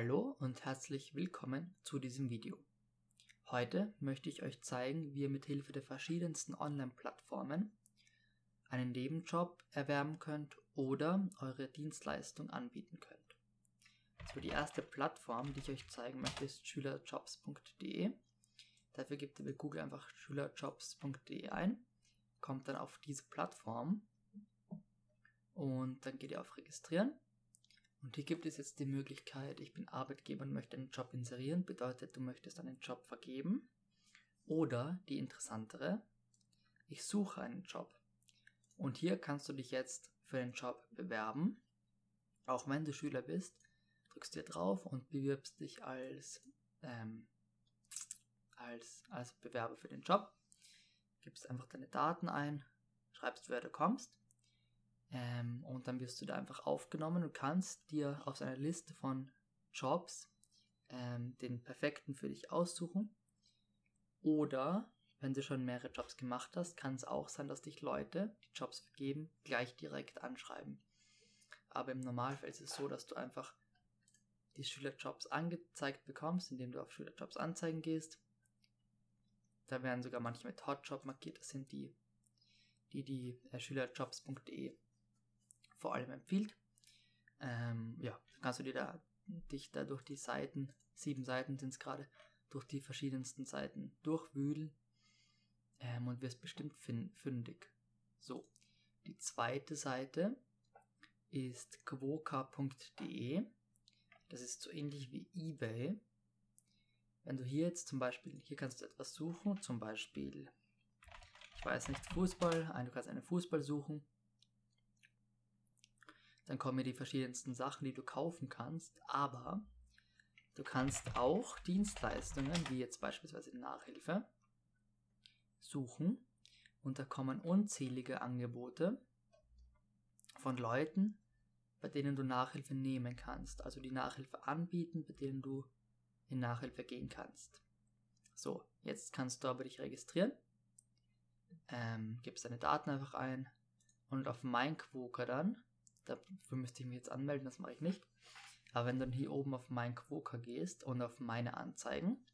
Hallo und herzlich willkommen zu diesem Video. Heute möchte ich euch zeigen, wie ihr mit Hilfe der verschiedensten Online-Plattformen einen Nebenjob erwerben könnt oder eure Dienstleistung anbieten könnt. So, die erste Plattform, die ich euch zeigen möchte, ist schülerjobs.de. Dafür gebt ihr bei Google einfach schülerjobs.de ein, kommt dann auf diese Plattform und dann geht ihr auf Registrieren. Hier gibt es jetzt die Möglichkeit, ich bin Arbeitgeber und möchte einen Job inserieren, bedeutet, du möchtest einen Job vergeben. Oder die interessantere, ich suche einen Job. Und hier kannst du dich jetzt für den Job bewerben. Auch wenn du Schüler bist, drückst hier drauf und bewirbst dich als, ähm, als, als Bewerber für den Job. Gibst einfach deine Daten ein, schreibst, wer du kommst. Ähm, und dann wirst du da einfach aufgenommen und kannst dir aus einer Liste von Jobs ähm, den perfekten für dich aussuchen. Oder wenn du schon mehrere Jobs gemacht hast, kann es auch sein, dass dich Leute, die Jobs vergeben, gleich direkt anschreiben. Aber im Normalfall ist es so, dass du einfach die Schülerjobs angezeigt bekommst, indem du auf Schülerjobs anzeigen gehst. Da werden sogar manche mit Hotjob markiert. Das sind die, die, die äh, schülerjobs.de vor allem empfiehlt. Ähm, ja, kannst du dir da, dich da durch die Seiten, sieben Seiten sind es gerade, durch die verschiedensten Seiten durchwühlen ähm, und wirst bestimmt fündig. So, die zweite Seite ist quoka.de. Das ist so ähnlich wie eBay. Wenn du hier jetzt zum Beispiel, hier kannst du etwas suchen, zum Beispiel, ich weiß nicht, Fußball, du kannst einen Fußball suchen dann kommen hier die verschiedensten Sachen, die du kaufen kannst, aber du kannst auch Dienstleistungen, wie jetzt beispielsweise Nachhilfe, suchen. Und da kommen unzählige Angebote von Leuten, bei denen du Nachhilfe nehmen kannst, also die Nachhilfe anbieten, bei denen du in Nachhilfe gehen kannst. So, jetzt kannst du aber dich registrieren, ähm, gibst deine Daten einfach ein. Und auf MeinQuoker dann Dafür müsste ich mich jetzt anmelden, das mache ich nicht. Aber wenn du dann hier oben auf mein Quoka gehst und auf meine Anzeigen,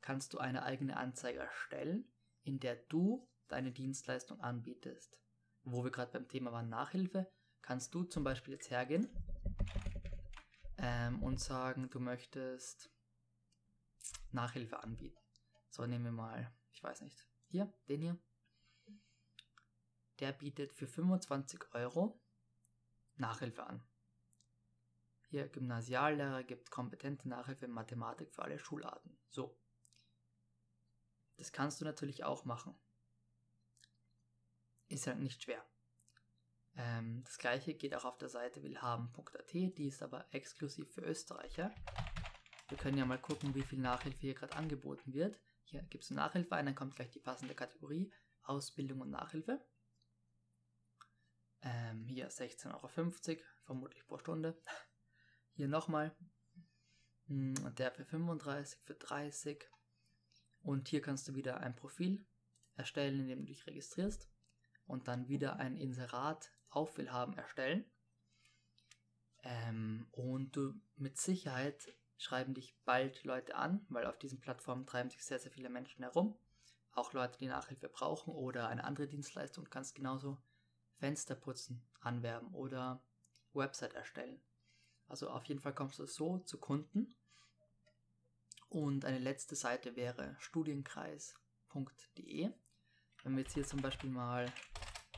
kannst du eine eigene Anzeige erstellen, in der du deine Dienstleistung anbietest. Wo wir gerade beim Thema waren Nachhilfe, kannst du zum Beispiel jetzt hergehen ähm, und sagen, du möchtest Nachhilfe anbieten. So, nehmen wir mal, ich weiß nicht, hier, den hier. Der bietet für 25 Euro Nachhilfe an. Hier Gymnasiallehrer gibt kompetente Nachhilfe in Mathematik für alle Schularten. So. Das kannst du natürlich auch machen. Ist halt nicht schwer. Ähm, das gleiche geht auch auf der Seite willhaben.at, die ist aber exklusiv für Österreicher. Wir können ja mal gucken, wie viel Nachhilfe hier gerade angeboten wird. Hier gibst du Nachhilfe ein, dann kommt gleich die passende Kategorie Ausbildung und Nachhilfe. Ähm, hier 16,50 Euro, vermutlich pro Stunde. Hier nochmal. Hm, und der für 35, für 30. Und hier kannst du wieder ein Profil erstellen, indem du dich registrierst. Und dann wieder ein Inserat auf Willhaben erstellen. Ähm, und du mit Sicherheit schreiben dich bald Leute an, weil auf diesen Plattformen treiben sich sehr, sehr viele Menschen herum. Auch Leute, die Nachhilfe brauchen oder eine andere Dienstleistung, kannst genauso Fenster putzen anwerben oder Website erstellen. Also auf jeden Fall kommst du so zu Kunden. Und eine letzte Seite wäre studienkreis.de. Wenn wir jetzt hier zum Beispiel mal,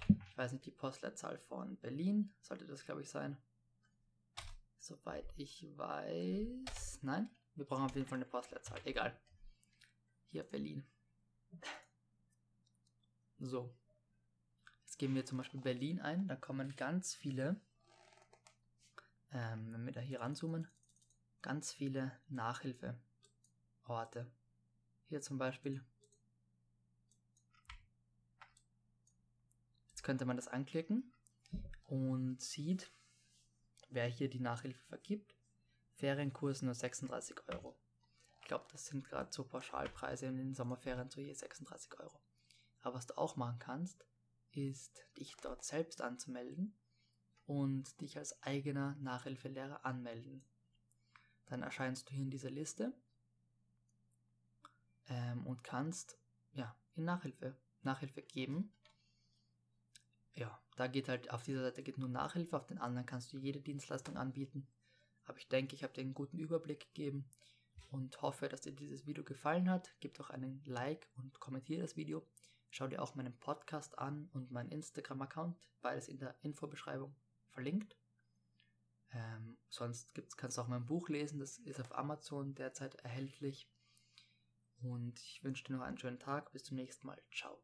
ich weiß nicht, die Postleitzahl von Berlin, sollte das glaube ich sein. Soweit ich weiß. Nein, wir brauchen auf jeden Fall eine Postleitzahl. Egal. Hier Berlin. So. Jetzt geben wir zum Beispiel Berlin ein, da kommen ganz viele, ähm, wenn wir da hier ranzoomen, ganz viele Nachhilfeorte. Hier zum Beispiel. Jetzt könnte man das anklicken und sieht, wer hier die Nachhilfe vergibt. Ferienkurs nur 36 Euro. Ich glaube, das sind gerade so Pauschalpreise in den Sommerferien so je 36 Euro. Aber was du auch machen kannst, ist, dich dort selbst anzumelden und dich als eigener Nachhilfelehrer anmelden. dann erscheinst du hier in dieser Liste ähm, und kannst ja, in Nachhilfe, Nachhilfe geben. Ja, da geht halt, auf dieser Seite geht nur Nachhilfe, auf den anderen kannst du jede Dienstleistung anbieten. Aber ich denke, ich habe dir einen guten Überblick gegeben und hoffe, dass dir dieses Video gefallen hat. Gib doch einen Like und kommentiere das Video. Schau dir auch meinen Podcast an und meinen Instagram-Account, beides in der Infobeschreibung verlinkt. Ähm, sonst gibt's, kannst du auch mein Buch lesen, das ist auf Amazon derzeit erhältlich. Und ich wünsche dir noch einen schönen Tag. Bis zum nächsten Mal. Ciao.